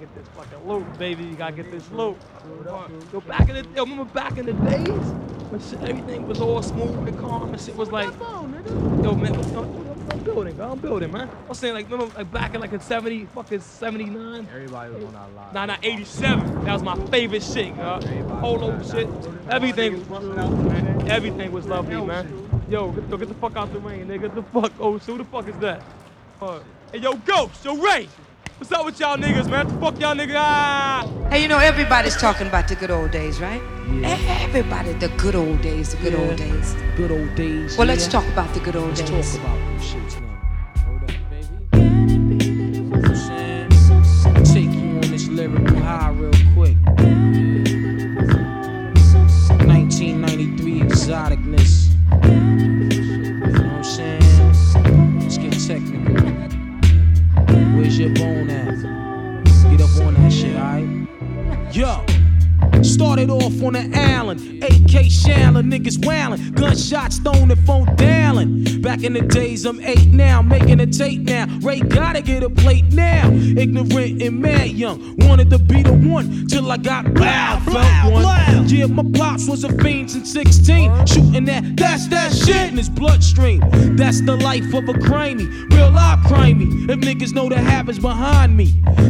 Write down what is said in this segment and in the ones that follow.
get this fucking loot, baby. You gotta get this loot. Yo, back in the yo, remember back in the days when shit, everything was all smooth and calm and shit was like, yo, man, yo, I'm building, bro. I'm building, man. I'm saying like, remember like back in like in 70, fucking 79. Everybody was on our live. Nah, nah, 87. That was my favorite shit, yo. Polo shit. Everything, everything was lovely, man. Yo, get, yo, get the fuck out the rain, nigga. Get the fuck, oh, so who the fuck is that? Uh, hey, yo, Ghost, yo, Ray. What's up with y'all niggas, man? The fuck y'all niggas? Ah! Hey, you know, everybody's talking about the good old days, right? Yeah. Everybody, the good old days, the good old days. Good old days. Well, let's talk about the good old Let's days. talk about them shits now. Hold up, baby. You know what I'm saying? Take you on this lyrical high real Started off on the Allen, AK Shallow, niggas wailing, gunshots thrown and phone dialing. Back in the days, I'm eight now, making a tape now. Ray gotta get a plate now. Ignorant and mad young, wanted to be the one till I got loud, felt one. Yeah, my pops was a fiend since 16, shooting that, that's that shit in his bloodstream. That's the life of a crimey, real life crimey. If niggas know the habits behind me.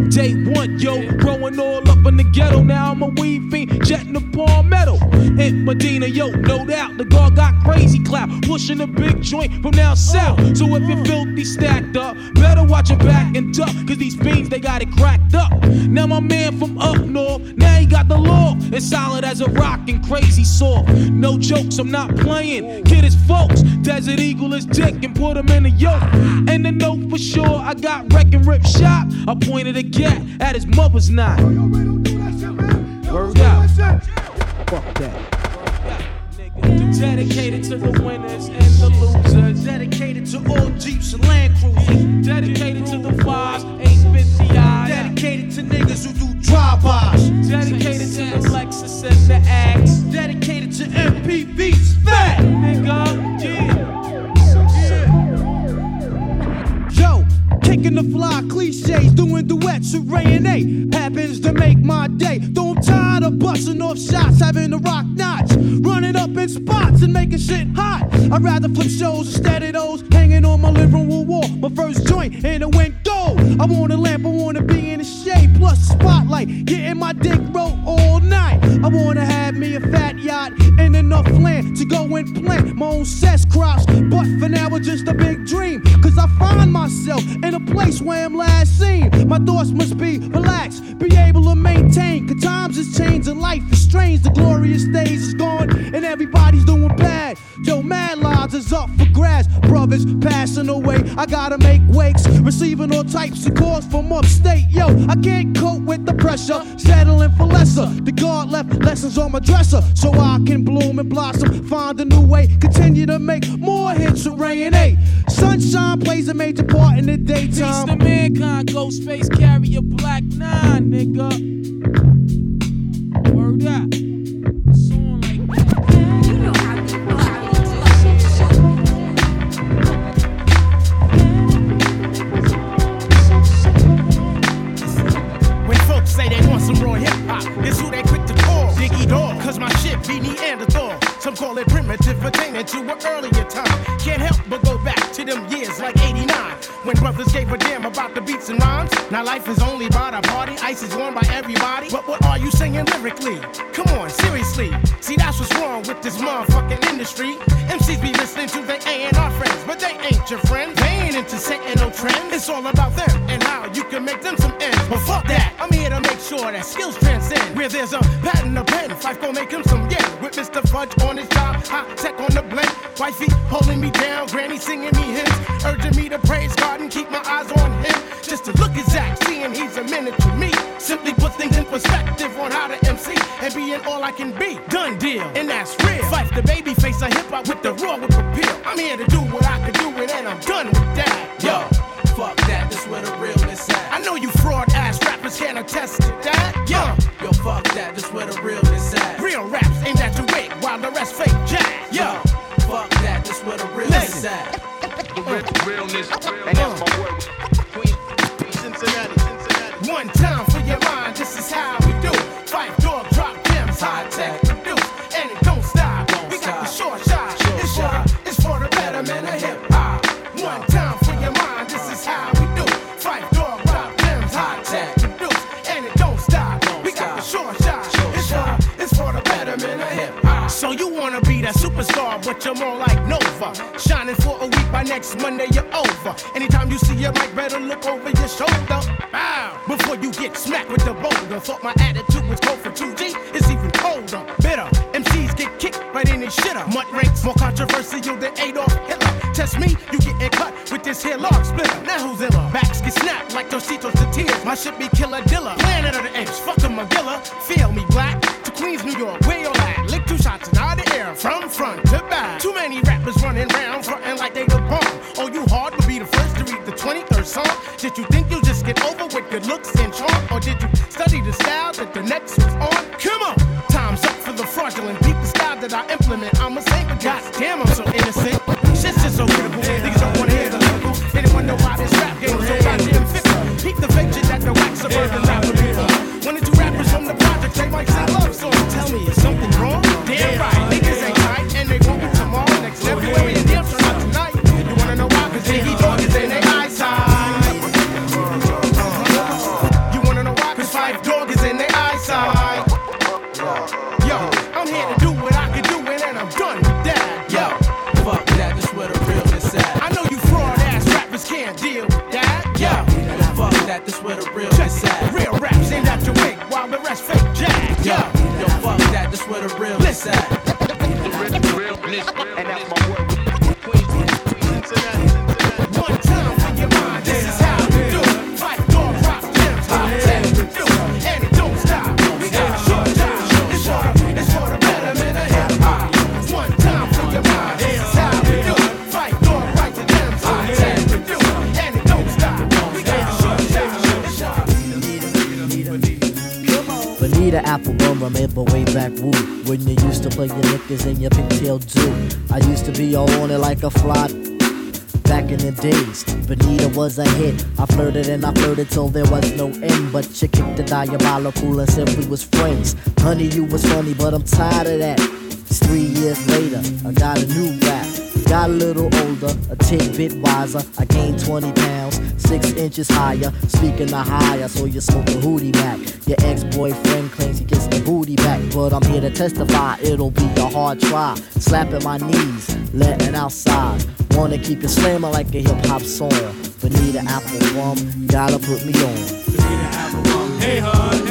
Day one, yo, growing all up in the ghetto. Now I'm a weed fiend, jetting the Palm palmetto. In Medina, yo, no doubt, the guard got crazy clap, pushing a big joint from now south. So if you're filthy stacked up, better watch your back and duck, cause these fiends, they got it cracked up. Now my man from up north, now he got the law. It's solid as a rock and crazy soft. No jokes, I'm not playing. Kid is folks, Desert Eagle is dick and put him in a yoke. And the note for sure, I got wreck and rip shot. I pointed a gat at his mother's knot. Fuck that. Dedicated to the winners and the losers. Dedicated to all Jeeps and Land Cruisers. Dedicated to the fives, 850 eyes. Dedicated to niggas who do drive-bys. Dedicated to the Lexus and the Axe. Dedicated to MPVs. Fat nigga, yeah. Kicking the fly cliches, doing duets with Ray and A. Happens to make my day. Though I'm tired of busting off shots, having the rock knots, running up in spots and making shit hot. I'd rather flip shows instead of those hanging on my living room wall. My first joint and it went gold. I want a lamp, I wanna be in the shade, plus spotlight, getting my dick wrote all night. I wanna have me a fat yacht and enough land to go and plant my own cess crops. But for now, it's just a big dream. Cause I find myself in a place where I'm last seen. My thoughts must be relaxed, be able to maintain. Cause times has changed and life is strange. The glorious days is gone and everybody's doing bad. Yo, mad lives is up for grabs. Brothers passing away, I gotta make wakes. Receiving all types of calls from upstate. Yo, I can't cope with the pressure, settling for lesser. The God left lessons on my dresser so I can bloom and blossom. Find a new way, continue to make more hits with Ray and A. Sunshine plays a major part in the daytime. Peace to mankind, Ghostface carry a black nine, nigga. To an earlier time. Can't help but go back to them years like 89. When brothers gave a damn about the beats and rhymes. Now life is only about a party, ice is worn by everybody. But what are you singing lyrically? Come on, seriously. See, that's what's wrong with this motherfucking industry. MCs be listening to their A&R friends, but they ain't your friends. They ain't into setting no trends. It's all about them and how you can make them some ends. But fuck that, I'm here to make sure that skills transcend. Where there's a patent, a pen, Phife gon' make him some yeah. With Mr. Fudge on his job, hot tech on the blend. Wifey holding me down, granny singing me hymns, urging me to praise God and keep my eyes on him. Just to look at Zach, seeing he's a minute to me. Simply put things in perspective on how to MC and being all I can be. Done deal, and that's real. Phife the baby face of hip hop with the raw with appeal. I'm here to do what I can do it, and I'm done with that. Yo, fuck that, this where the realness at. I know you fraud ass rappers can't attest to that. Yo, yo, fuck that, this where the realness at. Real raps aimed at your wig while the rest fake jazz. Yo, fuck that, this where the realness at. The Realness, uh, and that's my word. One time for your more like Nova. Shining for a week, by next Monday you're over. Anytime you see a mic, better look over your shoulder. Bow. Before you get smacked with the boulder. Thought my attitude was cold for 2G, it's even colder. Bitter, MCs get kicked right in the shitter. Knickers and your pigtail do I used to be all on it like a fly Back in the days, Bonita was a hit. I flirted and I flirted till there was no end. But you kicked the diabolical and said we was friends. Honey, you was funny, but I'm tired of that. It's three years later, I got a new rap. Got a little older, a tidbit wiser. I gained 20 pounds, six inches higher. Speaking of higher, so you smoke a hootie mac. Your ex-boyfriend claims he gets the booty back, but I'm here to testify it'll be a hard try. Slapping my knees, letting outside. Wanna keep it slamming like a hip hop song. But need an apple Applebum, gotta put me on. Hey, hon.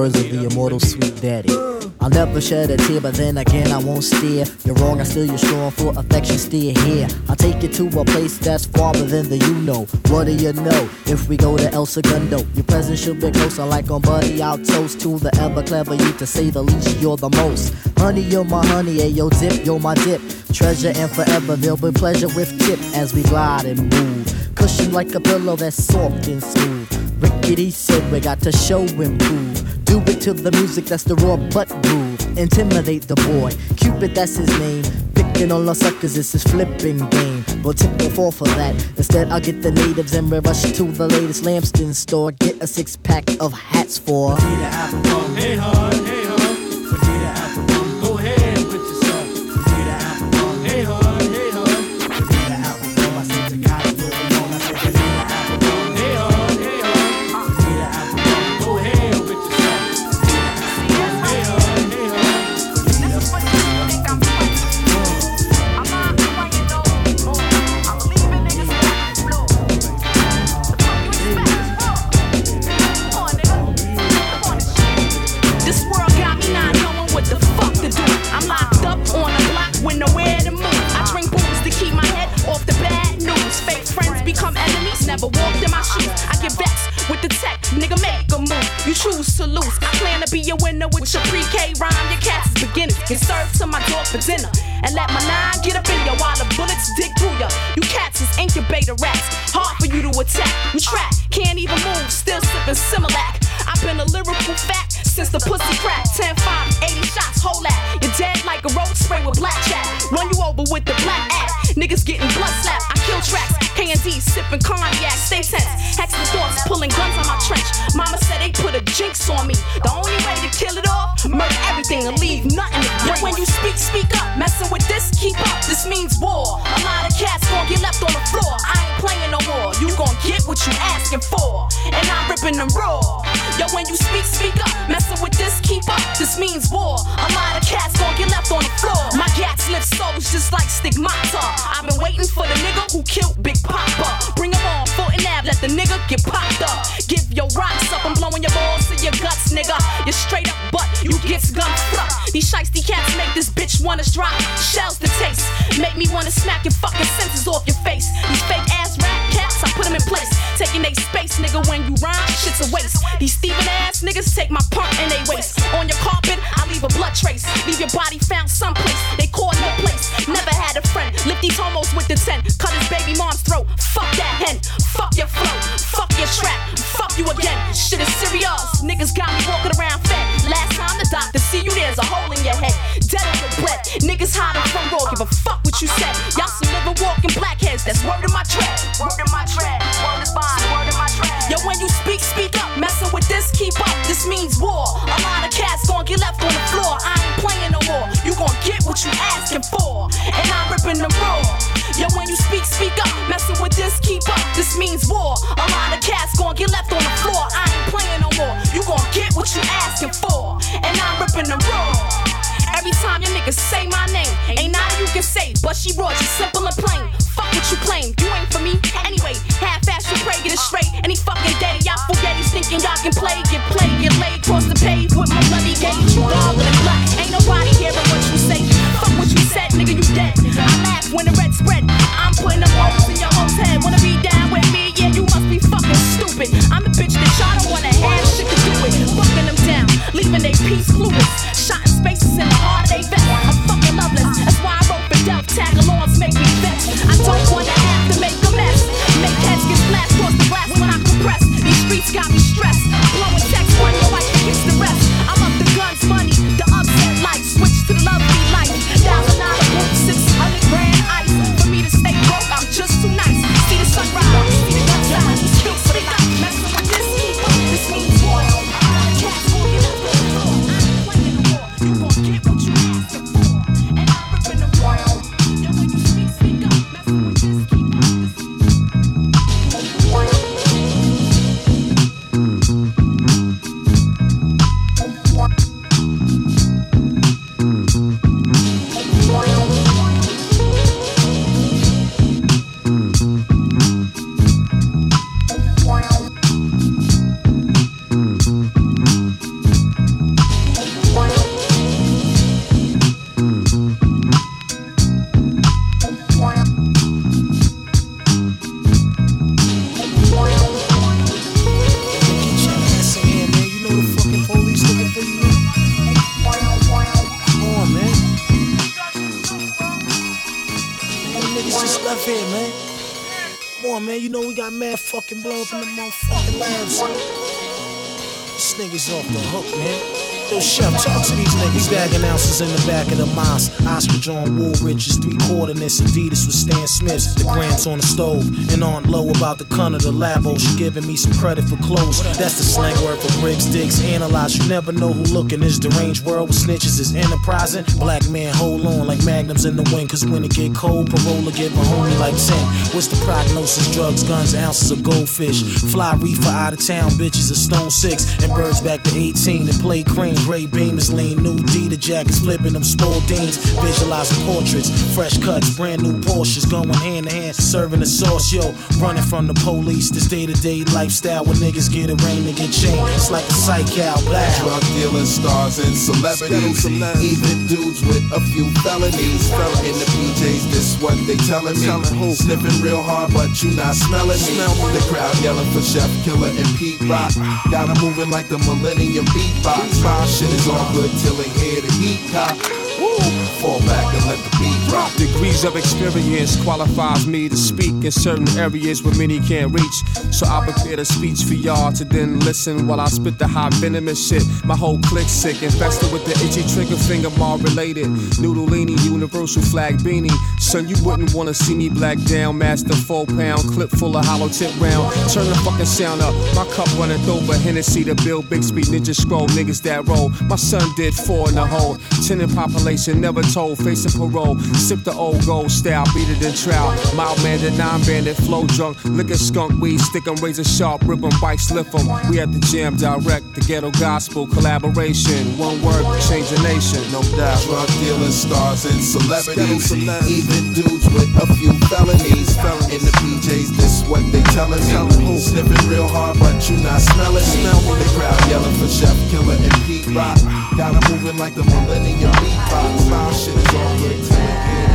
Words of the immortal sweet daddy. I'll never shed a tear, but then again I won't steer. You're wrong, I still you're strong for affection, still here. I'll take you to a place that's farther than the you know. What do you know? If we go to El Segundo, your presence should be closer, like on Buddy. I'll toast to the ever clever you, to say the least. You're the most. Honey, you're my honey, hey yo dip, you're my dip. Treasure and forever, there'll be pleasure with tip as we glide and move. Cushion like a pillow that's soft and smooth. Rickety said we got to show and prove. Do it to the music, that's the raw butt groove. Intimidate the boy, Cupid, that's his name. Picking on the suckers, it's his flipping game. But tip will fall for that. Instead, I'll get the natives and we rush to the latest Lambston store. Get a six pack of hats for. Hey, these homos with the 10. Cut his baby mom's throat. Fuck that hen. Fuck your flow. Fuck your trap. Fuck you again. Shit is serious. Niggas got me walking around fed. Last time the doctor see you, there's a hole in your head. Dead on your bread. Niggas hiding from raw. Give a fuck what you said. Y'all some living walking blackheads. That's word in my what you asking for. And I'm ripping them raw. Every time your niggas say my name, ain't nothing you can say, but she raw, just simple and plain. Fuck what you claim, you ain't for me. Anyway, half ass you pray, get it straight. Any fucking day, y'all forget he's thinking y'all can play, get played, get laid, cross the page with my bloody gauge. You all in black, ain't nobody hearing what you say. Fuck what you said, nigga, you dead. I laugh when the red leaving blow up in the motherfucking son. This nigga's off the hook, man. Yo, Chef, talk to these niggas. Bagging ounces in the back of the mosque. Ostrich on Woolrich's three quarter coordinates. Adidas with Stan Smith's. The grants on the stove. And on low about the cunt of the labo. She giving me some credit for clothes. That's the slang word for bricks, dicks, analyze. You never know who looking. This deranged world with snitches is enterprising. Black man, hold on like magnums in the wind. Cause when it get cold, parola give a homie like 10. What's the prognosis? Drugs, guns, ounces of goldfish. Fly reefer out of town, bitches a stone six. And birds back to 18 and play cream. Gray beamers lean, new D, the jackets flipping them Spaldings. Visualizing portraits, fresh cuts, brand new Porsches going hand to hand. Serving the sauce, yo. Running from the police. This day to day lifestyle where niggas get arraigned and get chained. It's like a psych out, black. Drug dealers, stars, and celebrities. Even dudes with a few felonies. Fell in the PJs, this what they telling me. Sniffing real hard, but you not smelling me. The crowd yelling for Chef Killer and Pete Rock. Got 'em moving like the Millennium Beatbox. My shit is all good till they hear the heat cop. Fall back and let the beat drop. Degrees of experience qualifies me to speak in certain areas where many can't reach. So I prepared a speech for y'all to then listen while I spit the hot venomous shit. My whole clique sick, infested with the itchy trigger finger, all related. Noodleini, universal flag beanie. Son, you wouldn't wanna see me black down, master four pound clip full of hollow tip round. Turn the fucking sound up. My cup runneth over. Hennessy to Bill Bixby, Ninja Scroll, niggas that roll. My son did four in the hole. Ten in Papa Revelation never told, facing parole. Sip the old gold style, beat it in trial. Mild bandit, non bandit, flow drunk. Lick skunk weed, stick 'em, razor sharp, rip 'em, bikes lift 'em. We at the jam direct, the ghetto gospel collaboration. One word, change a nation, no doubt. Drug dealers, stars, and celebrities. Even dudes with a few felonies. In the PJs, this what they telling me. Sniffing real hard, but you not smelling me. The crowd yelling for Chef Killer and Pete Rock. Got 'em moving like the Millennium Beatbox. My shit is all good to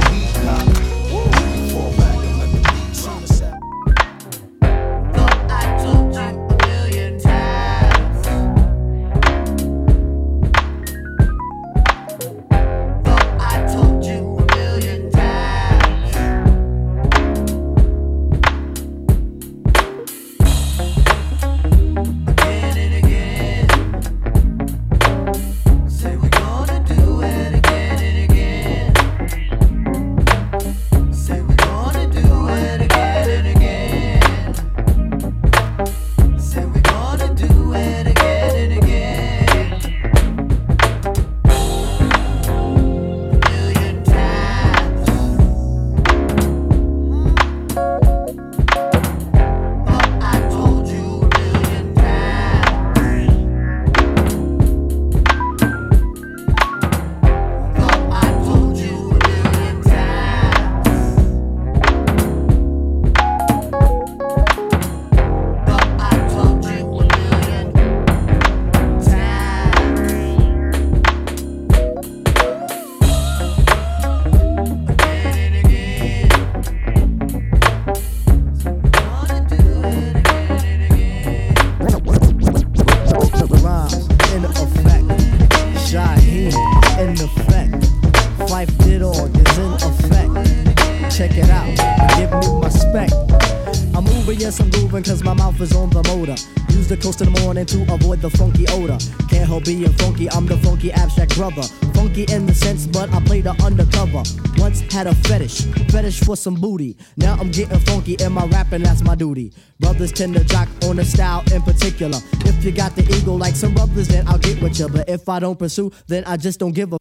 brother. Funky in the sense, but I played the undercover. Once had a fetish, fetish for some booty. Now I'm getting funky in my rapping, that's my duty. Brothers tend to jock on the style in particular. If you got the ego like some brothers, then I'll get with you. But if I don't pursue, then I just don't give a.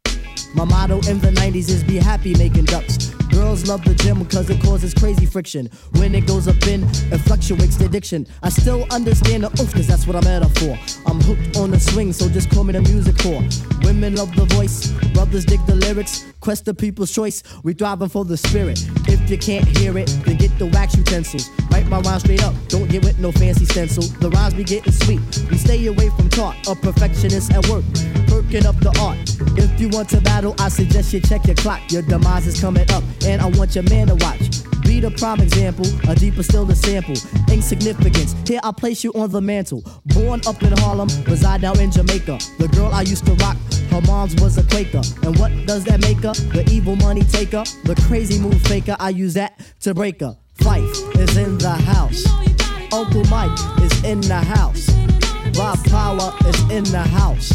My motto in the 90s is be happy making ducks. Girls love the gym because it causes crazy friction. When it goes up in, it fluctuates the addiction. I still understand the oof, cause that's what I'm at for. I'm hooked on the swing, so just call me the music core. Women love the voice, brothers dig the lyrics. Quest the people's choice, we thriving for the spirit. If you can't hear it, then get the wax utensils. Write my rhyme straight up, don't get with no fancy stencil. The rhymes be getting sweet, we stay away from talk. A perfectionist at work, perking up the art. If you want to battle, I suggest you check your clock. Your demise is coming up and I want your man to watch. Be the prime example, a deeper still the sample. Insignificance, here I place you on the mantle. Born up in Harlem, reside now in Jamaica. The girl I used to rock, her mom's was a Quaker. And what does that make her? The evil money taker, the crazy move faker. I use that to break her. Phife is in the house. Uncle Mike is in the house. Rob Power is in the house.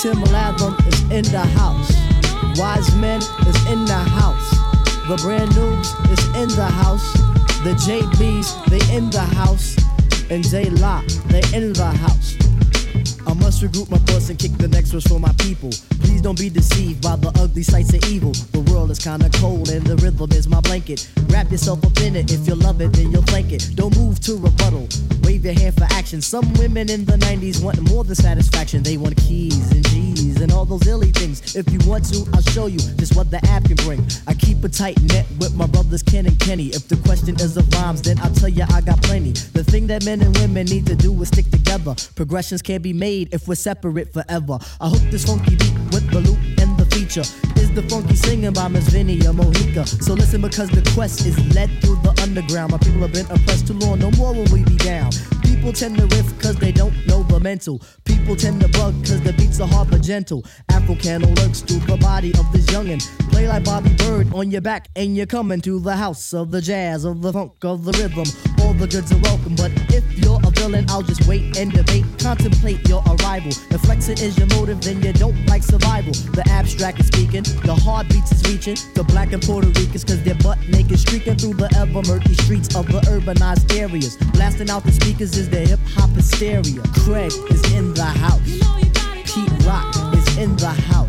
Tim Latham is in the house. Wise Men is in the house. The brand news is in the house. The JBs, they in the house. And J Lock, they in the house. I must regroup my thoughts and kick the next verse for my people. Please don't be deceived by the ugly sights of evil. The world is kinda cold and the rhythm is my blanket. Wrap yourself up in it. If you love it, then you'll flank it. Don't move to rebuttal. Wave your hand for action. Some women in the 90s want more than satisfaction. They want keys and G's and all those illy things. If you want to, I'll show you just what the app can bring. I keep a tight net with my brothers Ken and Kenny. If the question is of rhymes, then I'll tell you I got plenty. The thing that men and women need to do is stick together. Progressions can't be made if we're separate forever. I hook this funky beat with the loop and the feature. Is the funky singing by Miss Vinny or Mohica? So listen because the quest is led through the underground. My people have been oppressed too long, no more will we be down. People tend to riff cause they don't know the mental. People tend to bug cause the beats are hard but gentle. Afro candle lurks through the body of this youngin'. Play like Bobby Byrd on your back and you're coming to the house of the jazz, of the funk, of the rhythm. All the goods are welcome, but if you're a villain, I'll just wait and debate. Contemplate your arrival. If flexing is your motive, then you don't like survival. The abstract is speaking, the heartbeats is reaching to black and Puerto Ricans cause they're butt naked streaking through the ever murky streets of the urbanized areas. Blasting out the speakers is the hip hop hysteria. Craig is in the house. Pete Rock is in the house.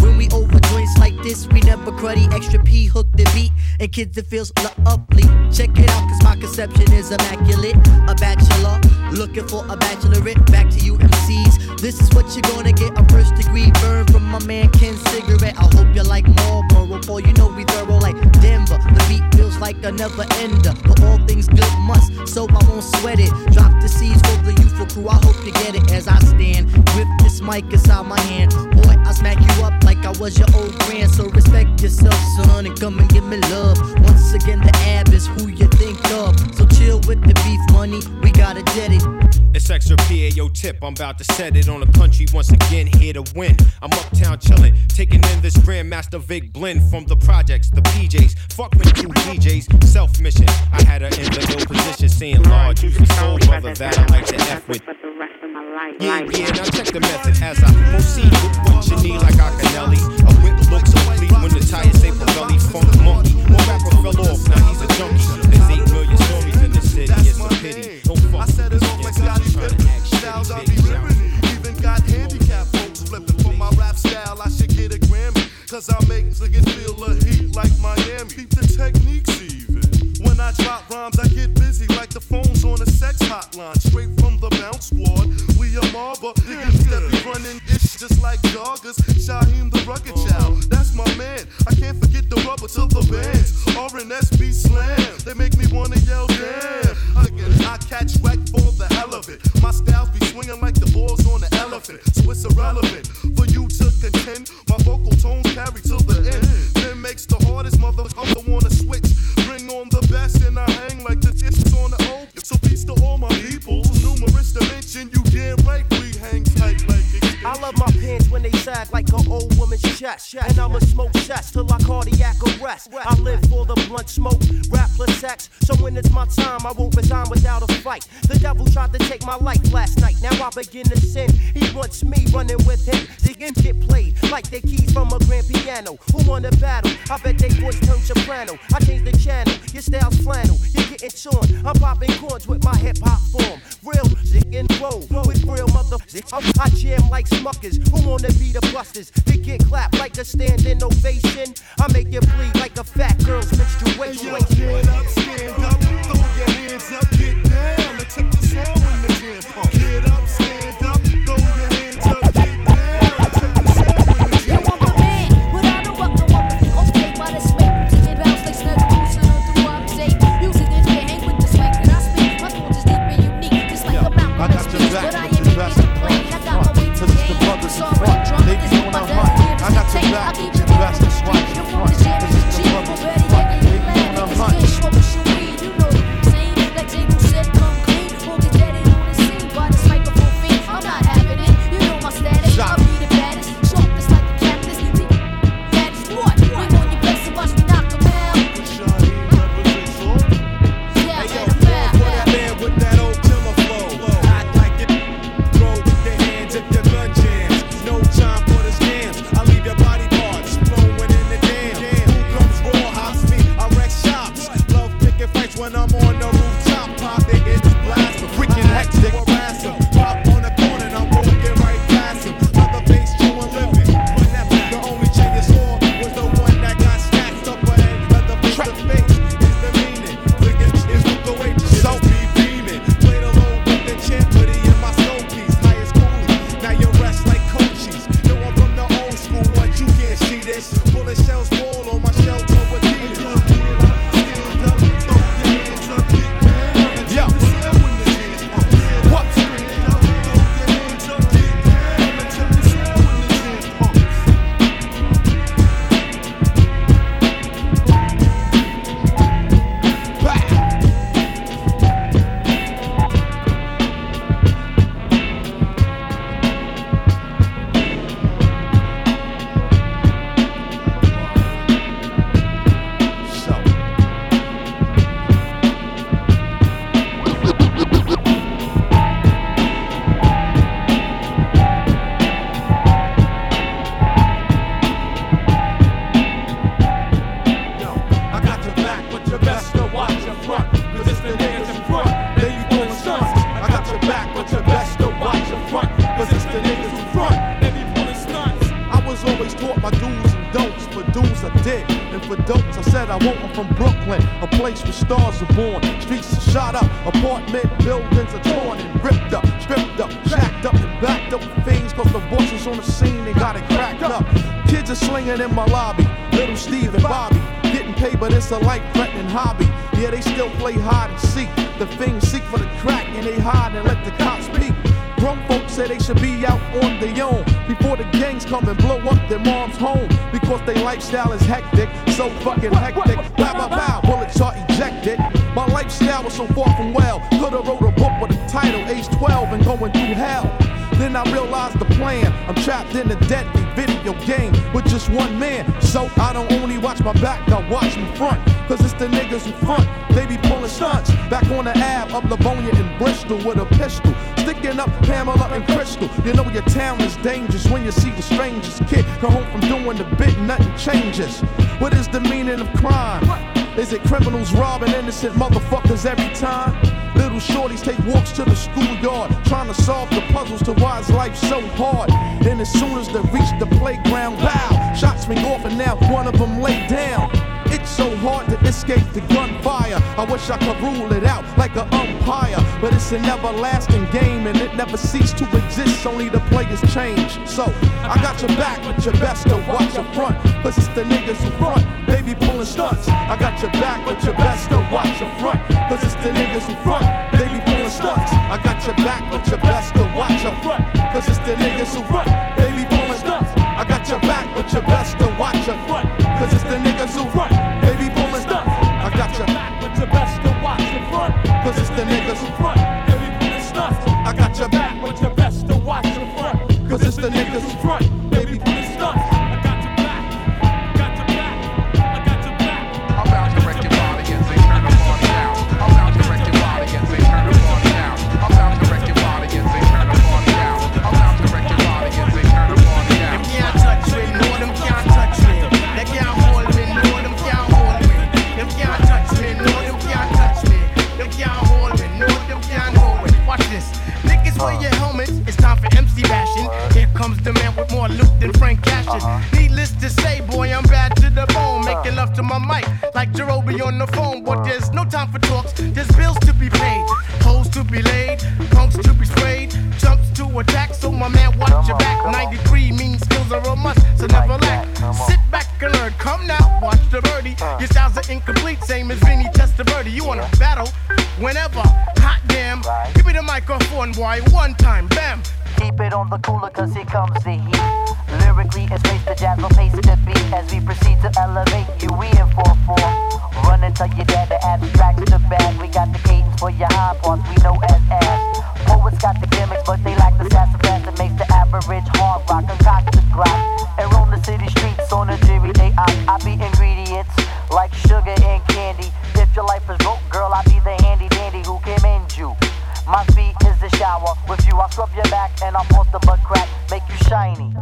When we over joints like this, we never cruddy. Extra P hook the beat, and kids it feels lovely. Check it out, cause my conception is immaculate. A bachelor, looking for a bachelorette. Back to you MCs. This is what you're gonna But all things good must, so I won't sweat it. Drop the seeds for the youthful crew. I hope you get it as I stand. With this mic inside my hand. Boy, I smack you up like I was your old grand. So respect yourself, son, and come and give me love. Once again, the ab is who you think of. So chill with the beef money. We gotta get it. It's extra PAO tip, I'm about to set it on the country once again, here to win. I'm uptown chillin', taking in this Grandmaster Vic blend from the projects, the PJs. Fuck with two DJs, self mission. Had her in the ill position, saying large, use a soul brother that I like to F with. Yeah, yeah, now check the method as I proceed with what you need like Akinyele. A whip looks so clean when the tires say Pirelli, funk monkey. One rapper fell off, now he's a junkie. There's eight million stories in the city, it's a pity. Don't fuck with this against us, trying to act Styles I shitty, be bitch. ripping. Even got handicapped folks flipping for my rap style. I should get a Grammy. Cause I make niggas feel the heat like Miami. Keep the techniques even. When I drop rhymes, I get busy like the phones on a sex hotline. Straight from the bounce squad. We a marber. Niggas that be running ish just like joggers. Shaheem the rugged oh. child. That's my man. I can't forget the rubber to the bands. RNSB slam. They make me wanna yell damn. Again, I catch wreck for the hell of it. My styles be swinging like the balls on an elephant. So it's irrelevant chest. And I'ma smoke shots till I cardiac arrest. I live for the blunt smoke, rapless sex. So when it's my time, I won't resign without a fight. The devil tried to take my life last night. Now I begin to sin. He wants me running with him. The game get played like they keys from a grand piano. Who won the battle? I bet they voice turn soprano. I change the channel. Your style's flannel. You're getting torn. I'm popping chords with my hip hop form. Real and roll with real mother. I jam like Smuckers. Who wanna be the busters? They get clapped like a standing ovation. I make you bleed like a fat girl's menstruation. Yo, get up, stand up, throw your hands up, get Pamela and Crystal. You know your town is dangerous when you see the strangest kid come home from doing the bit, nothing changes. What is the meaning of crime? Is it criminals robbing innocent motherfuckers every time? Little shorties take walks to the schoolyard, trying to solve the puzzles to why is life so hard. And as soon as they reach the playground, bow, shots ring off, and now one of them lay down. So hard to escape the gunfire. I wish I could rule it out like an umpire, but it's an everlasting game and it never ceased to exist. Only the players change. So I got your back, but your best to watch your front, cause it's the niggas who front. Be pulling stunts. I got your back, but your best to watch your front, cause it's the niggas who front. Be pulling stunts. I got your back, but your best to watch your front, cause it's the niggas who front. Be pulling stunts. I got your back, but your best to watch your front, cause it's the niggas who front. The niggas Cashin. Needless to say, boy, I'm bad to the bone. Making love to my mic like Jarobi on the phone. But there's no time for talks, there's bills to be paid. Hoes to be laid, punks to be sprayed, jumps to attack. So my man, watch your back. 93 means skills are a must, so never lack. Sit back and learn. Come now, watch the birdie. Uh. Your styles are incomplete, same as Vinny Testaverde. You wanna battle whenever? Hot damn. Give me the microphone, boy. One time, bam. Keep it on the cooler cause here comes the heat. Lyrically, it's pace the jazz will pace the beat as we proceed to elevate you. We in 4-4. Run and tell your dad to abstract the bag. We got the cadence for your high parts we know as ass. Poets got the gimmicks, but they lack the sassafras that makes the average hard rock concoct the grok. And roam the city streets on a jury day. I, I be ingredients like sugar and candy. If your life is broke, girl, I be the handy dandy who can mend you. My feet is the shower. With you, I scrub your back and I'll post the butt crack, make you shiny.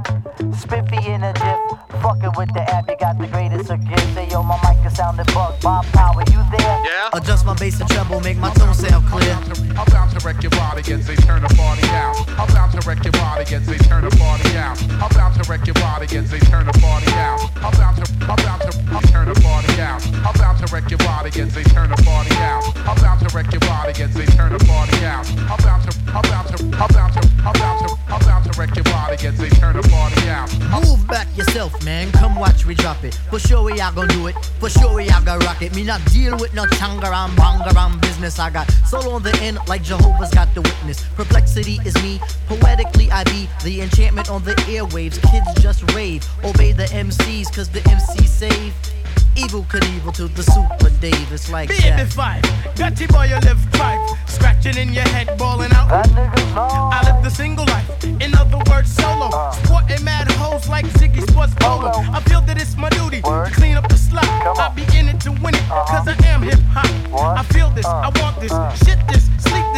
Fucking with the app, you got the greatest of. Say yo, my mic is sounding bug. Bob Power, you there? Yeah. Adjust my bass and treble, make my tone sound clear. I'm about to wreck your body and say turn the party down. I'm about to wreck your body and say turn the party down. I'm about to wreck your body and say turn the party down. I'm about to, I'm about to, I'm turn the party down. I'm about to wreck your body and say turn the party down. I'm about to wreck your body and say turn the party down. I'm about to, I'm about to, I'm about to, I'm about to, I'm about to wreck your body and say turn the party down. Move back yourself, man. Come watch me drop it. For sure we are gonna do it. For sure we are gonna rock it. Me not deal with no changaram, bangaram business. I got soul on the end like Jehovah's got the witness. Perplexity is me. Poetically I be the enchantment on the airwaves. Kids just rave. Obey the MCs cause the MCs save. Evel Knievel to the Super Dave. It's like Baby that. five, got you boy, you live five. Scratching in your head, balling out. I live the single life, in other words, solo. Sporting mad hoes like Ziggy Sports Polo. I feel that it's my duty to clean up the slop. I be in it to win it, cause I am hip hop. I feel this, I want this, shit this, sleep this.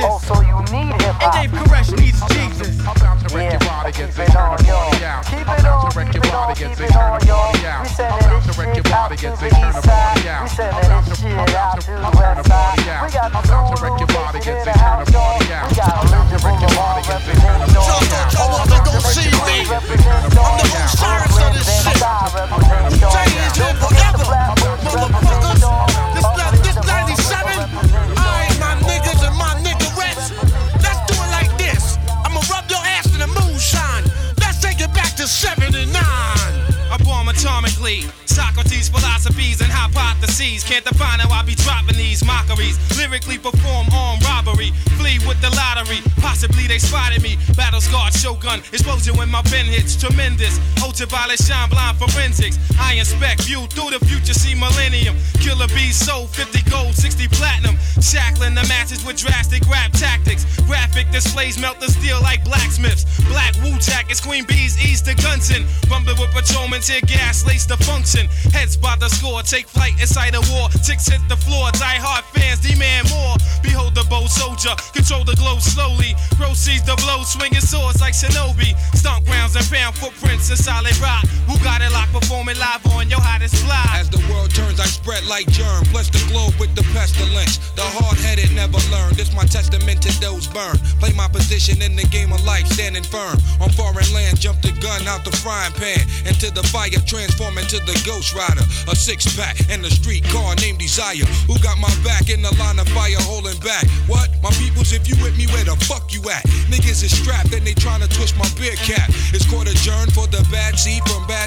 Melt the steel like blacksmiths. Black Wu jackets, queen bees ease the Gunson. Rumble with patrolmen, tear gas, lace the function. Heads by the score, take flight inside a war. Ticks hit the floor, die hard fans demand more. Behold the bold soldier, control the globe slowly. Proceeds the blow, swinging swords like shinobi. Stomp grounds and pound footprints in solid rock. Who got it locked, performing live on your hottest fly? As the world turns, I spread like germ. Bless the globe with the pestilence. The hard headed never learn. This my testament to those burned. Play my position in the game of life, standing firm. On foreign land, jump the gun out the frying pan. Into the fire, transform into the ghost rider. A six pack and a street car named Desire. Who got my back in the line of fire holding back? What? My peoples, if you with me, where the fuck you at? Niggas is strapped and they trying to twist my beer cap. It's court adjourned for the bad seed from bad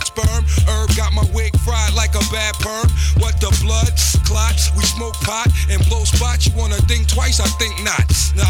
smoke pot and blow spots. You wanna think twice? I think not. The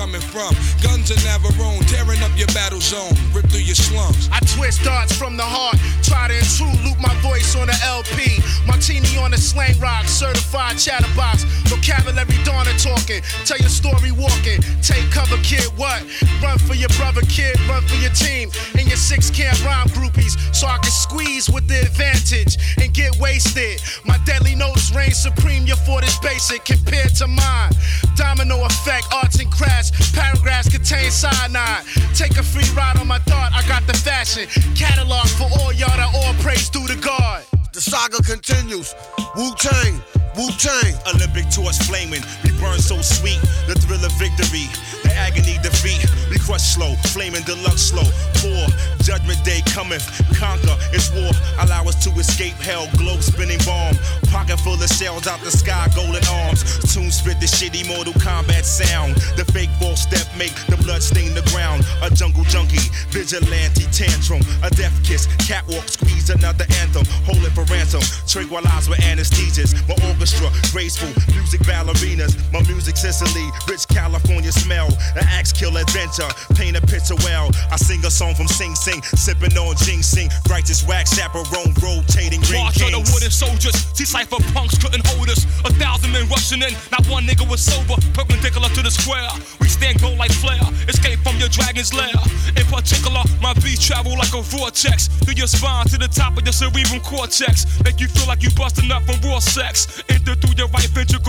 coming from. Guns are Navarone, tearing up your battle zone. Rip through your slums. I twist darts from the heart, try to intrude, loop my voice on the LP. Martini on the slang rock, certified chatterbox. Vocabulary Donna talking, tell your story walking. Take cover, kid, what? Run for your brother, kid, run for your team. And your six camp rhyme groupies, so I can squeeze with the advantage and get wasted. My deadly notes reign supreme, your fort is basic compared to mine. Domino effect, arts and crafts, paragraphs contain cyanide. Take a free ride on my thought, I got the fashion. Catalog for all y'all that all praise due to God. The saga continues. Wu Tang, Wu Tang. Olympic torch flaming, we burn so sweet. The thrill of victory, the agony defeat. We crush slow, flaming deluxe slow. Poor judgment day cometh, conquer. It's war. Allow us to escape hell. Globe spinning bomb, pocket full of shells out the sky, golden arms. Tune spit the shitty Mortal Kombat sound. The fake false step make the blood stain the ground. A jungle junkie, vigilante tantrum, a death kiss, catwalk squeeze another anthem. Hold it for ransom. Tranquilize with anesthesias. My orchestra, graceful music ballerinas. My music Sicily, rich California smell. An axe kill adventure, paint a picture well. I sing a song from Sing Sing, sipping on ginseng. Righteous wax chaperone, rotating ring March of the wooden soldiers. See cypher punks couldn't hold us. A thousand men rushing in. Not one nigga was sober. Perpendicular to the square. We stand gold like flare. Escape from your dragon's lair. In particular, my beats travel like a vortex. Through your spine to the top of your cerebral cortex. Make you feel like you busting up from raw sex. Enter through your right ventricle.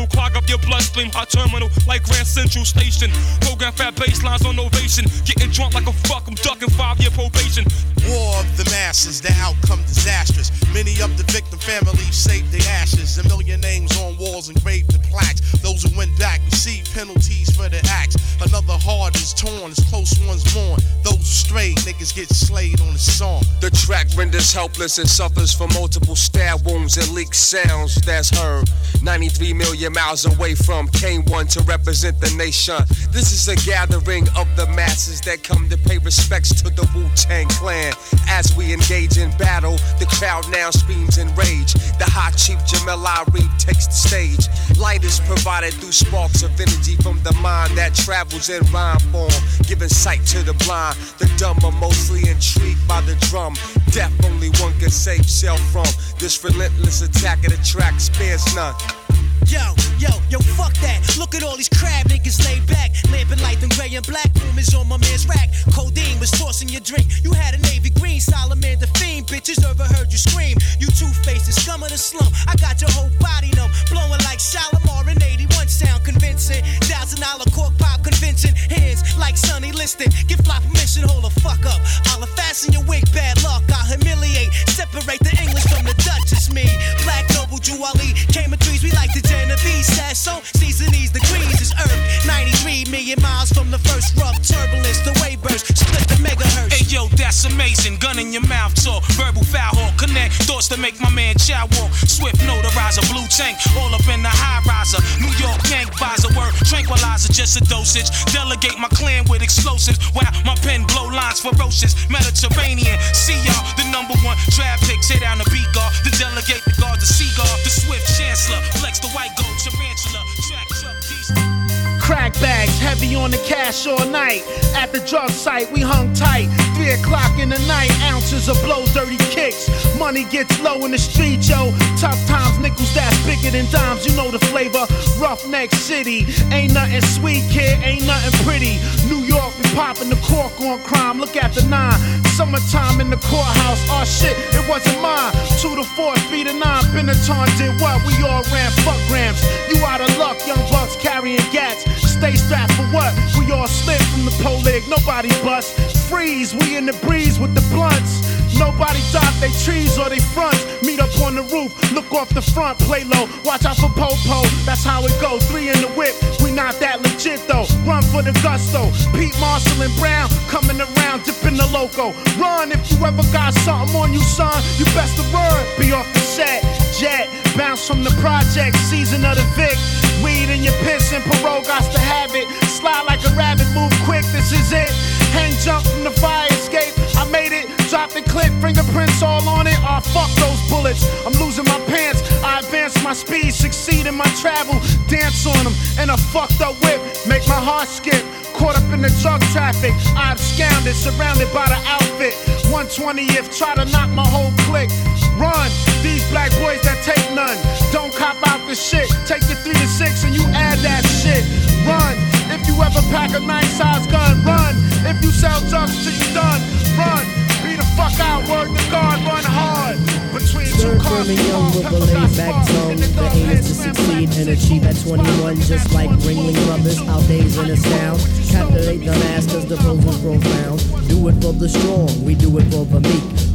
Clog up your bloodstream. Hot terminal like Grand Central Station. Program fat baselines on ovation. Getting drunk like a fuck. I'm ducking five year probation. War of the masses, the outcome disastrous. Many of the victim families saved their ashes. A million names on walls engraved in plaques. Those who went back receive penalties for their acts. Another heart is torn as close ones mourn. Those who strayed, niggas get slayed on the song. The track renders helpless and suffers from multiple stab wounds and leaked sounds that's heard. 93 million miles away from K1 to represent the nation. This is a gathering of the masses that come to pay respects to the Wu Tang Clan. As we engage in battle, the crowd now screams in rage. The hot chief Jamel Irief takes the stage. Light is provided through sparks of energy from the mind that travels in rhyme form, giving sight to the blind. The dumb are mostly intrigued by the drum. Death only one can save self from. This relentless attack of the track spares none. Yo, yo, yo, fuck that. Look at all these crab niggas laid back. Lamping light, them gray and black rumors on my man's rack. Codeine was tossing your drink. You had a navy green, Solomon the fiend. Bitches ever heard you scream. You two faced scum of the slum. I got your whole body numb. Blowing like Shalamar in 81 sound convincing. Thousand dollar cork pop convincing. Hands like Sonny Liston. Give fly permission, hold the fuck up. I'll fasten your wig, bad luck. I'll humiliate. Separate the English from the Dutch. It's me. Black Noble Jewelry. Came in threes, we like the Genovese. Says so. Season these degrees is Earth. 93 million miles from the first rough turbulence. The wave burst. Split the megahertz. Hey yo, that's amazing. Gun in your mouth talk. Verbal foul hawk. Connect thoughts to make my man chow walk. Swift notarizer. Blue tank. All up in the high riser. New York gang visor. Word. Tranquilizer. just a dosage. Delegate my clan with explosives. Wow, my pen blow lines ferocious. Mediterranean, see y'all, the number one draft pick. Tear down the beat guard. The delegate, the guard, the seagull, the swift chancellor. Flex the white gold tarantula. Crack bags heavy on the cash all night. At the drug site, we hung tight. Three o'clock in the night, ounces of blow dirty kicks. Money gets low in the street, yo. Tough times, nickels that's bigger than dimes. You know the flavor. Roughneck City. Ain't nothing sweet, kid. Ain't nothing pretty. New York, we popping the cork on crime. Look at the nine. Summertime in the courthouse. Oh shit, it wasn't mine. Two to four, three to nine. Benetton did what? We all ran fuck grams. You out of luck, young bucks carrying gats. Stay strapped for what? We all slip from the pole leg, nobody bust. Freeze, we in the breeze with the blunts. Nobody dot they trees or they fronts. Meet up on the roof, look off the front, play low. Watch out for Popo, that's how it goes. Three in the whip, we not that legit though. Run for the gusto. Pete Marshall and Brown coming around, dipping the loco. Run if you ever got something on you, son. You best to run. Be off the set, jet, bounce from the project, season of the Vic. Weed in your piss and parole got to have it. Slide like a rabbit, move quick, this is it. Hang jump from the fire escape. Drop the clip, fingerprints all on it. Ah, fuck those bullets. I'm losing my pants. I advance my speed, succeed in my travel. Dance on them, and a fucked up whip. Make my heart skip. Caught up in the drug traffic. I absconded, surrounded by the outfit. 120th, try to knock my whole clique. Run, these black boys that take none. Don't cop out the shit. Take your three to six and you add that shit. Run, if you ever pack a nice size gun. Run, if you sell drugs till you done. Run, the fuck out, word to God, run hard. Between two Stir cars, and young with a laid back tone. The aim is to succeed and achieve at 21, just like Ringling Brothers. Our days in the sound. Captivate the masses, the pros profound. Do it for the strong, we do it for the meek.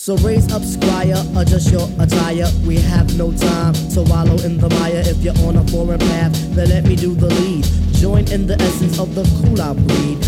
So raise up, squire, adjust your attire. We have no time to wallow in the mire. If you're on a foreign path, then let me do the lead. Join in the essence of the cool out breed.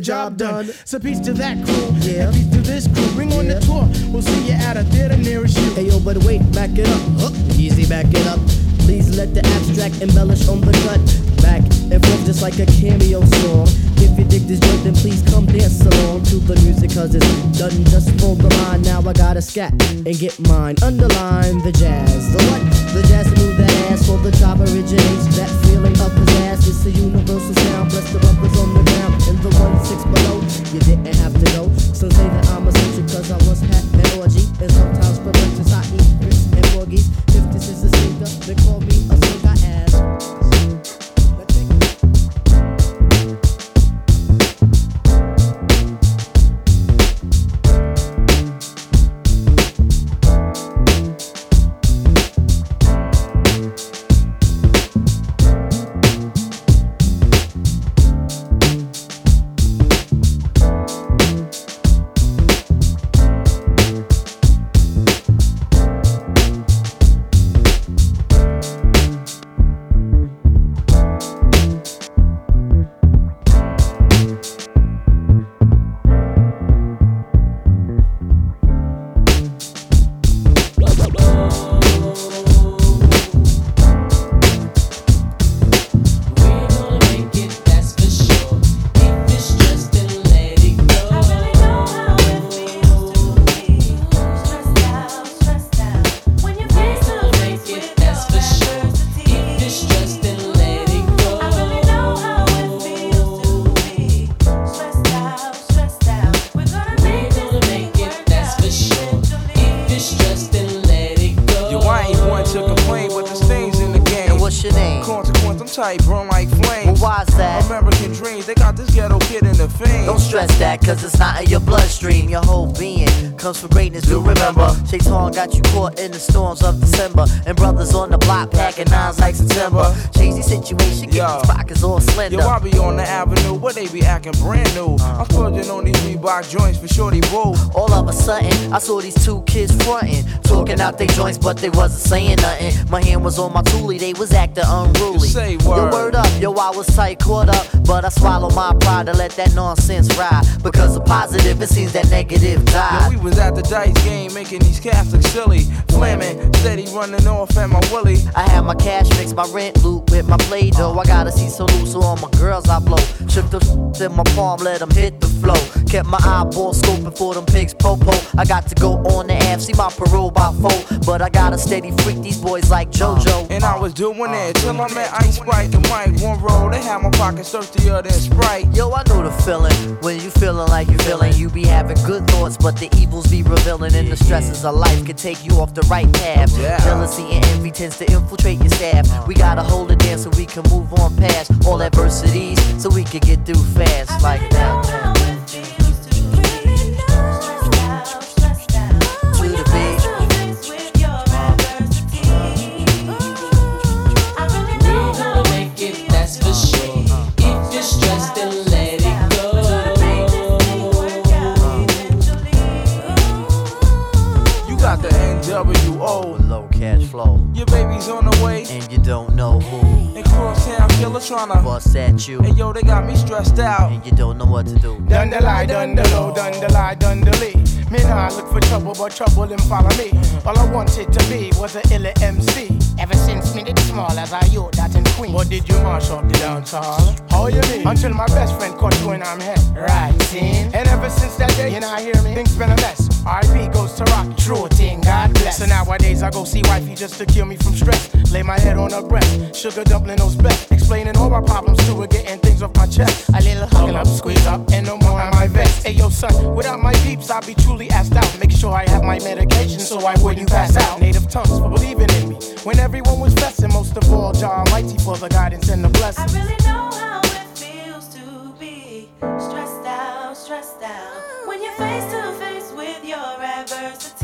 The job done. So peace to that crew, and peace to this crew. Bring on the tour, we'll see you at a theater nearest you. Hey yo, but wait, back it up. Huh? Easy, back it up. Please let the abstract embellish on the cut. Back and forth just like a cameo song. If you dig this joint, then please come dance along to the music, cause it's done just for the mind. Now I gotta scat and get mine. Underline the jazz. The what? The jazz move that past. For the job originates that feeling of pizzazz. It's a universal sound. Bless the rubbers on the ground. In the one six below, you didn't have to know. Some say that I'm a cause I once had an orgy. And sometimes for lunches I eat grits and corgis. If this is a sneaker, then call me. Caught in the storms of December. And brothers on the block packing nines like September. The situation, get these pockets all slender. Yo, I be on the avenue where they be acting brand new. I'm splurging on these Reebok joints for shorty boo. All of a sudden, I saw these two out their joints, but they wasn't saying nothing. My hand was on my toolie, they was acting unruly. Say Yo, word. word up, yo, I was tight, caught up, but I swallowed my pride to let that nonsense ride. Because the positive, it seems that negative Yo, died. we was at the dice game making these cats look silly. Flamming, steady running off at my willy. I had my cash mix, my rent loot with my play dough. I gotta see so loose, so all my girls I blow. Shook the in my palm, let them hit the flow. Kept my eyeball scoping for them pigs popo. I got to go on the app, see my parole by four. But I gotta steady freak these boys like JoJo. Uh, and I was doing it till I met Ice Spike and Mike. One roll, they had my pockets thirstier than Sprite. Yo, I know the feeling when you feeling like you feeling. You be having good thoughts, but the evils be revealing, and the stresses of life can take you off the right path. Jealousy and envy tends to infiltrate your staff. We gotta hold it down so we can move on past all adversities, so we can get through fast like that. Tryna. bust at you, Hey yo, they got me stressed out. and you don't know what to do. Done the lie, done the low, done the lie, done the lee. Me nah look for trouble, but trouble him follow me. All I wanted to be was a illa MC. Ever since me did small as I yo, that in Queen. But did you mash up the hall? How you mean? Until my best friend caught you in I'm head. Right, sin. And ever since that day, you know, I hear me? Things been a mess. RP goes to rock, true thing, God bless. So nowadays I go see wifey just to cure me from stress. Lay my head on her breast, sugar dumpling those best. Explaining all my problems to her, getting things off my chest. A little hugging up, squeeze up, and no more am my vest. Hey yo, son, without my peeps, I'll be truly asked out. Make sure I have my medication so I wouldn't pass out. Native tongues for believing in me. When everyone was blessing, most of all, Jah Almighty for the guidance and the blessing. I really know how it feels to be stressed out, stressed out. When you're face to face with your adversity.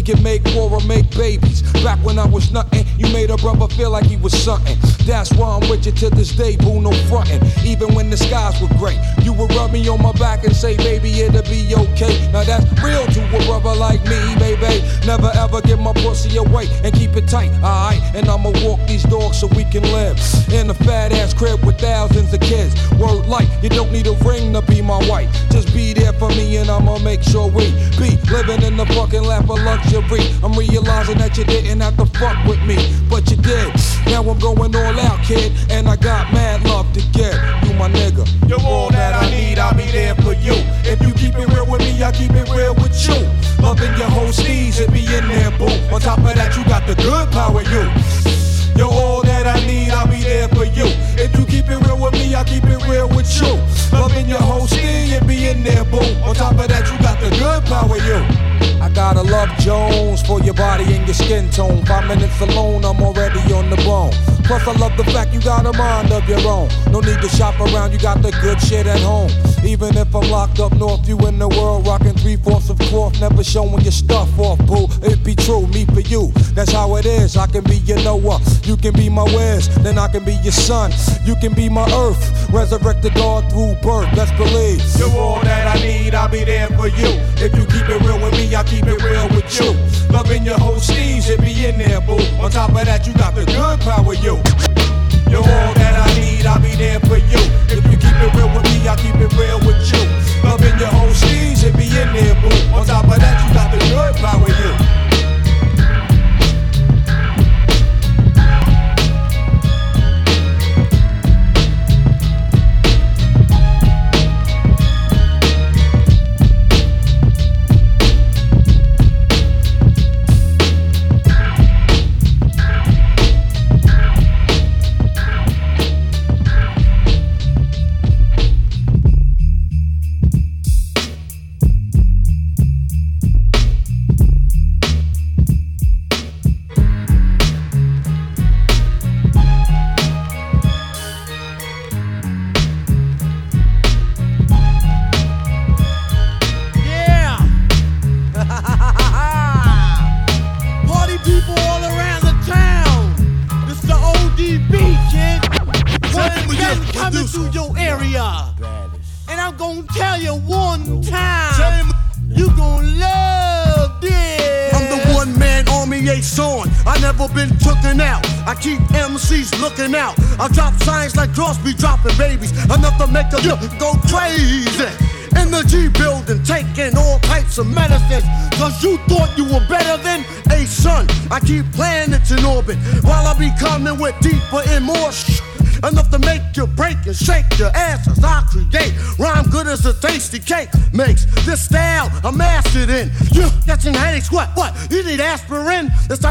We can make war or make babies. Back when I was nothing, you made a brother feel like he was something. That's why I'm with you to this day, boo, no frontin'. Even when the skies were gray, you would rub me on my back and say, baby, it'll be okay. Now that's real to a brother like me, baby. Never ever give my pussy away and keep it tight, alright? And I'ma walk these dogs so we can live in a fat ass crib with thousands of kids. Word like, you don't need a ring to be my wife. Just be there for me and I'ma make sure we be living in the fucking lap of luxury. I'm realizing that you didn't have to fuck with me, but you did. Now I'm going all out, kid, and I got mad love to give. You my nigga. You're all that I need, I'll be there for you. If you keep it real with me, I'll keep it real with you. Loving your whole steez and be in there, boo. On top of that, you got the good power, you. You're all that I need, I'll be there for you. If you keep it real with me, I'll keep it real with you. Loving your whole steez and be in there, boo. On top of that, you got the good power, you. I gotta love Jones for your body and your skin tone. Five minutes alone, I'm already on the bone. Plus, I love the fact you got a mind of your own. No need to shop around, you got the good shit at home. Even if I'm locked up north, you in the world rocking three fourths of cloth, never showing your stuff off, boo. It be true, me for you. That's how it is. I can be your Noah, you can be my Then I can be your son. You can be my earth, resurrected God through birth. Let's believe. You're all that I need, I'll be there for you. If you keep it real with me, I'll keep it real with you. Loving your whole steez, it be in there, boo. On top of that, you got the good power, you. You're all that I need, I'll be there for you. If you keep it real with me, I'll keep it real with you.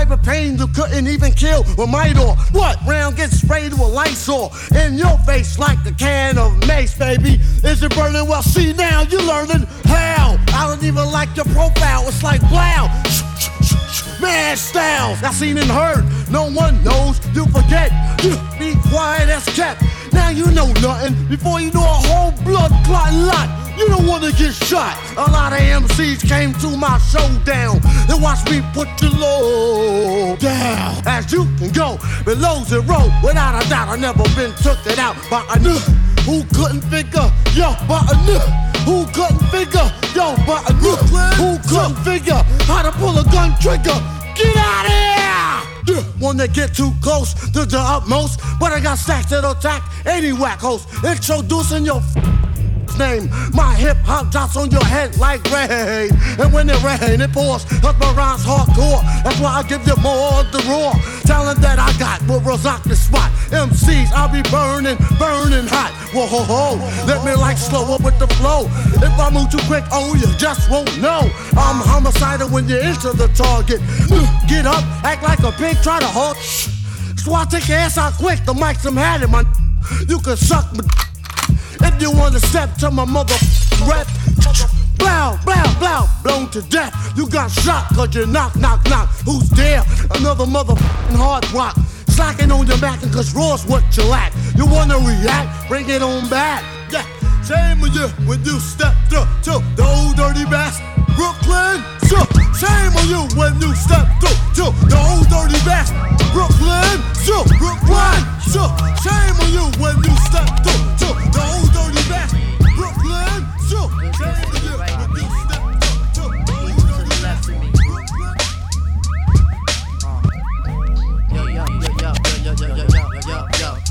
Type of pain you couldn't even kill with Midol. What? Round gets sprayed with Lysol in your face like a can of mace, baby. Is it burning? Well, see now you're learning how. I don't even like your profile. It's like wow. Mad styles, I seen and heard. No one knows, you forget. You be quiet as kept. Now you know nothing before you know a whole blood clotting lot. You don't wanna get shot. A lot of MCs came to my showdown. They watched me put the low down. As you can go below zero, without a doubt, I never been took it out by a new who couldn't figure, yo, by a new who couldn't figure, yo, by a new who couldn't figure how to pull a gun trigger. Get out of here! Yeah, Wanna get too close to the utmost, but I got stacks that'll attack any whack host. Introducing your name. My hip hop drops on your head like rain. And when it rains, it pours. Cause my rhymes hardcore. That's why I give you more of the raw talent that I got will rock the spot. MCs, I'll be burning, burning hot. Whoa, ho, ho. Let me like slow up with the flow. If I move too quick, oh, you just won't know. I'm homicidal when you enter the target. Mm, get up, act like a pig, try to halt. I take your ass out quick. The mic's I'm had it, man. You can suck my if you wanna step to my mother rep, blow, blow, blow, blown to death. You got shot cause you knock, knock, knock. Who's there? Another motherfucking hard rock. Slacking on your back and cause raw's what you lack. You wanna react? Bring it on back. Yeah, same with you when you step to, to the old dirty bastard. Brooklyn, so shame on you when you step through to the old dirty best. Brooklyn, so Brooklyn, so shame on you when you step through to the old dirty best. Brooklyn, so shame on you when you step through to the old dirty best.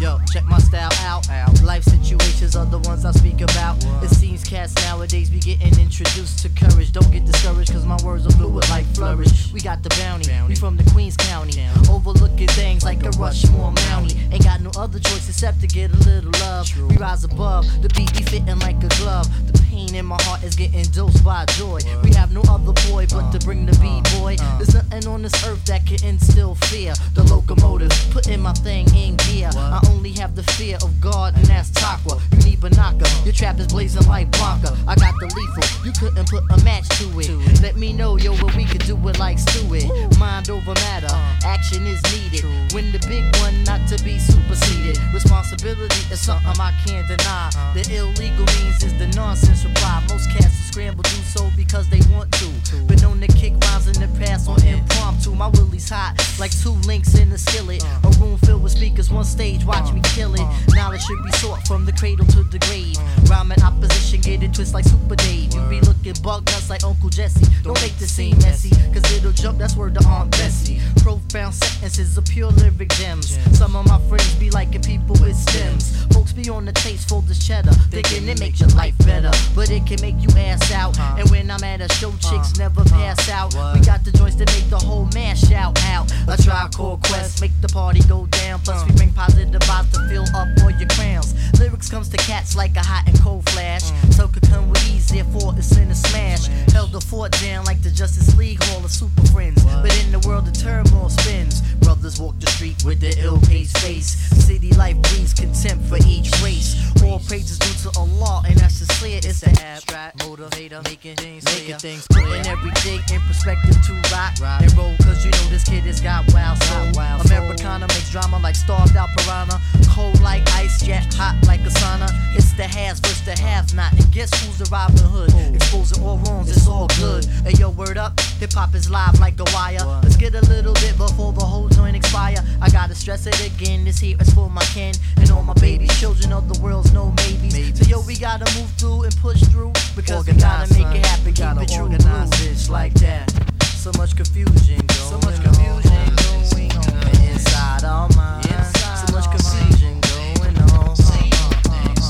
Yo, check my style out. Life situations are the ones I speak about. It's cats nowadays be getting introduced to courage. Don't get discouraged, cause my words are fluid like flourish. We got the bounty, we from the Queens County. Overlooking things like a Rushmore Mountie. Ain't got no other choice except to get a little love. We rise above, the beat be fitting like a glove. The pain in my heart is getting dosed by joy. We have no other boy but to bring the B-boy. There's nothing on this earth that can instill fear. The locomotive, putting my thing in gear. I only have the fear of God, and that's Takwa. You need Banaka, your trap is blazing like Blanca. I got the lethal, you couldn't put a match to it. Let me know, yo, what we could do it like Stewart. Mind over matter, action is needed. When the big one, not to be superseded. Responsibility is something I can't deny. The illegal means is the nonsense survive. Most cats scramble do so because they want to. But known to kick rhymes in the past on impromptu. My willy's hot, like two links in a skillet. A room filled with speakers, one stage, watch me kill it. Knowledge should be sought from the cradle to the grave. Rhyming opposition, get it twist like Super Dave. You be looking bug nuts like Uncle Jesse. Don't make the scene messy, cause it'll jump, that's word to Aunt Bessie. Profound sentences of pure lyric gems. Some of my friends be liking people with stems. Folks be on the taste for this cheddar, thinking it makes your life better. But it can make you ass out. And when I'm at a show, chicks never pass out. We got the joints that make the whole man shout out. A tribe called Quest, make the party go down. Plus, we bring positive vibes to fill up all your crowns. Lyrics comes to cats like a hot and cold flash. So could come with ease, therefore it's in a smash. Held the fort down like the Justice League Hall of Super Friends. But in the world, the turmoil spins. Brothers walk the street with their ill paced face. City life breeds contempt for each race. All praises due to Allah, and that's just clear. It's the abstract motivator, making things making things putting every day in perspective to rock and roll. Cause you know this kid has got wild soul. Americana makes drama like starved out piranha. Cold like ice, jet hot like a sauna. It's the has versus the have not. And guess who's the Robin Hood? Exposing all wrongs, it's all good. Hey yo, word up, hip hop is live like a wire. Let's get a little bit before the whole joint expire. I got gotta stress it again. This here is for my kin and all my babies, children of the world's no maybes. So yo, we gotta move through and push through because we gotta make it happen. Keep it true, organize this like that. So much confusion going So much confusion going on inside our minds. So much confusion going on.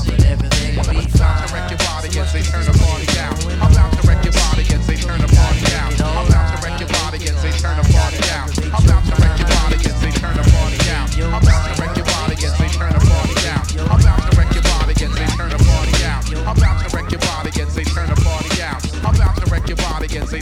But everything will be fine. to your body as they turn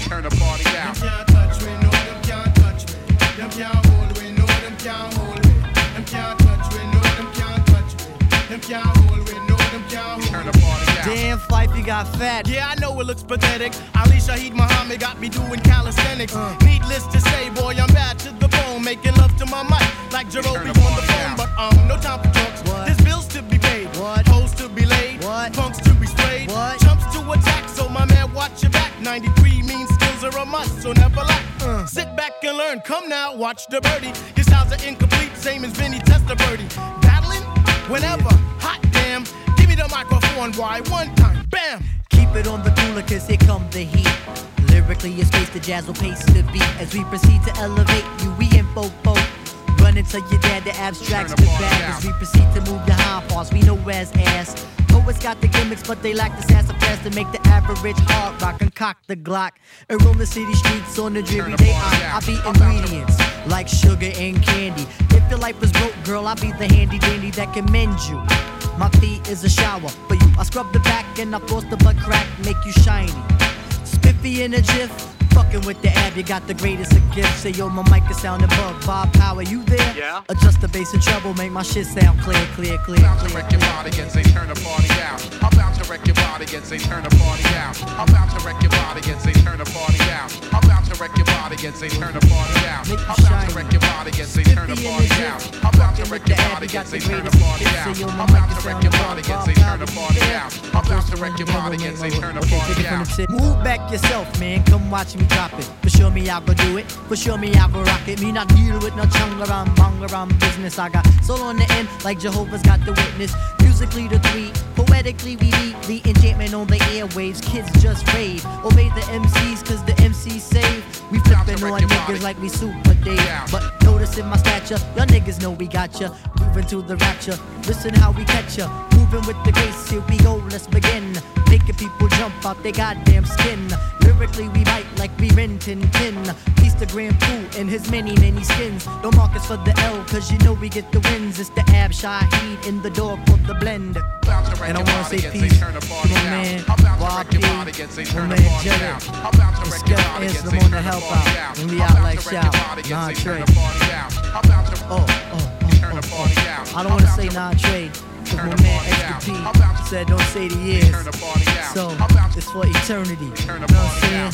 turn the party down. can't touch me, no, them can't touch me. Them can't hold me, no, them can't hold me. Them can't touch me, no, them can't touch me. Them can't hold me, no, them can't hold me. Turn the party down. Damn, Phife, you got fat. Yeah, I know it looks pathetic. Ali Shaheed Muhammad got me doing calisthenics. Needless to say, boy, I'm bad to the bone. Making love to my mic like Jarobi on the phone. But um, no time for jokes. There's bills to be paid. What? Hoes to be laid. What? Punks to be sprayed. What? Chumps to attack. So my man, watch your back. 93 means skills are a must, so never lack. Uh. Sit back and learn. Come now, watch the birdie. His styles are incomplete, same as Vinny Testaverde. Battling whenever. Hot damn. Give me the microphone, why One time. Bam. Keep it on the cooler, cause here come the heat. Lyrically, it's space the jazz will pace the beat as we proceed to elevate you. We in fofo. Run into your dad, the abstracts the bag as we proceed to move the high parts. We know as ass. Poets got the gimmicks, but they lack the sass of class to make the average hard rock and cock the Glock. And roam the city streets on a dreary day. I, I be ingredients like sugar and candy. If your life is broke, girl, I'll be the handy dandy that can mend you. My feet is a shower for you. I scrub the back and I force the butt crack, make you shiny. Spiffy in a jiff. Fucking with the ab, you got the greatest of gifts. Say yo, my mic is sounding bug. Bob Power, you there? Yeah. Adjust the bass and treble, make my shit sound clear, clear, clear. To wreck your body as they turn the party down. I'm about to wreck your body as they turn the party down. I'm about to wreck your body as they turn the party down. I'm about to wreck your body as they turn the party down. I'm about to wreck your body as they turn the party down. I'm about to wreck your body as they turn the party down. I'm about to wreck your body as they turn the party down. I'm about to wreck your body as they turn the party down. Move back yourself, man. Come watch me drop it. For sure me, I go do it. For sure me, I go rock it. Me not deal with no chungaram, bangaram business. I got soul on the end, like Jehovah's got the witness. Musically the three, we beat the enchantment on the airwaves. Kids just rave. Obey the MCs, cause the MCs save. We flipping on niggas like we super Dave. But notice in my stature, y'all niggas know we got ya. Moving to the rapture. Listen how we catch ya. Moving with the grace, here we go, let's begin. Making people jump out their goddamn skin. Lyrically, we bite like we rent and tin. Piece the Grand Poo and his many, many skins. Don't mark us for the L, cause you know we get the wins. It's the Ab Shaheed in the door for the blend. And I wanna say peace to my man, Rob P, my man Jared, and Scott Anselm on the help out. And we out like shout, Trey. Oh, oh, oh, oh, oh. I don't wanna say nah Cause my man Extra P said don't say the years. So it's for eternity. You know what I'm saying?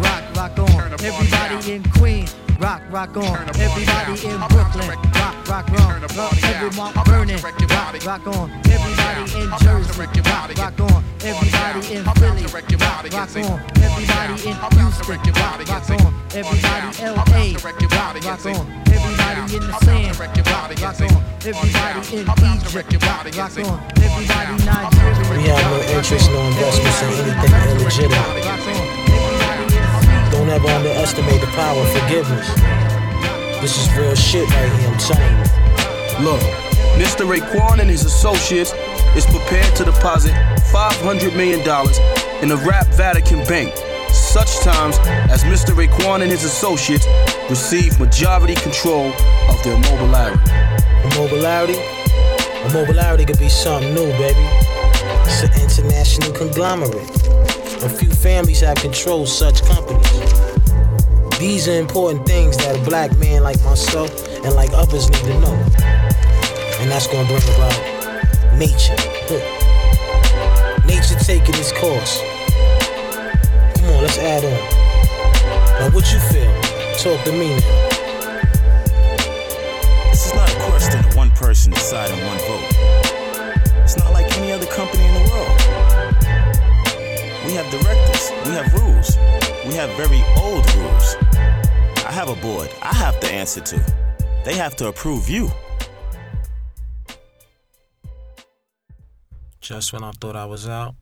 Rock, rock on. Everybody in Queens. Rock, rock on. Everybody in Brooklyn. Rock, rock on. Everyone burning. Rock, rock on. Everybody in Jersey. Rock, rock on. Everybody in Philly. Rock, rock on. Everybody in Houston. Rock, rock on. Everybody LA. Rock, rock on. Everybody in the sand. Rock, rock on. Everybody in Egypt. Rock, rock on. Everybody Nigeria. We have no interest, no investments in anything illegitimate. Don't ever underestimate the power of forgiveness. This is real shit right here, I'm telling you. Look, Mr. Raekwon and his associates is prepared to deposit $500 million in the Rap Vatican Bank, such times as Mr. Raekwon and his associates receive majority control of their mobility. Immobility? Immobility could be something new, baby. It's an international conglomerate. A few families have controlled such companies. These are important things that a black man like myself and like others need to know. And that's gonna bring about nature. Nature taking its course. Come on, let's add on. Now, what you feel? Talk to me now. This is not a question of one person deciding one vote. It's not like any other company in the world. We have directors, we have rules, we have very old rules. I have a board I have to answer to. They have to approve you. Just when I thought I was out,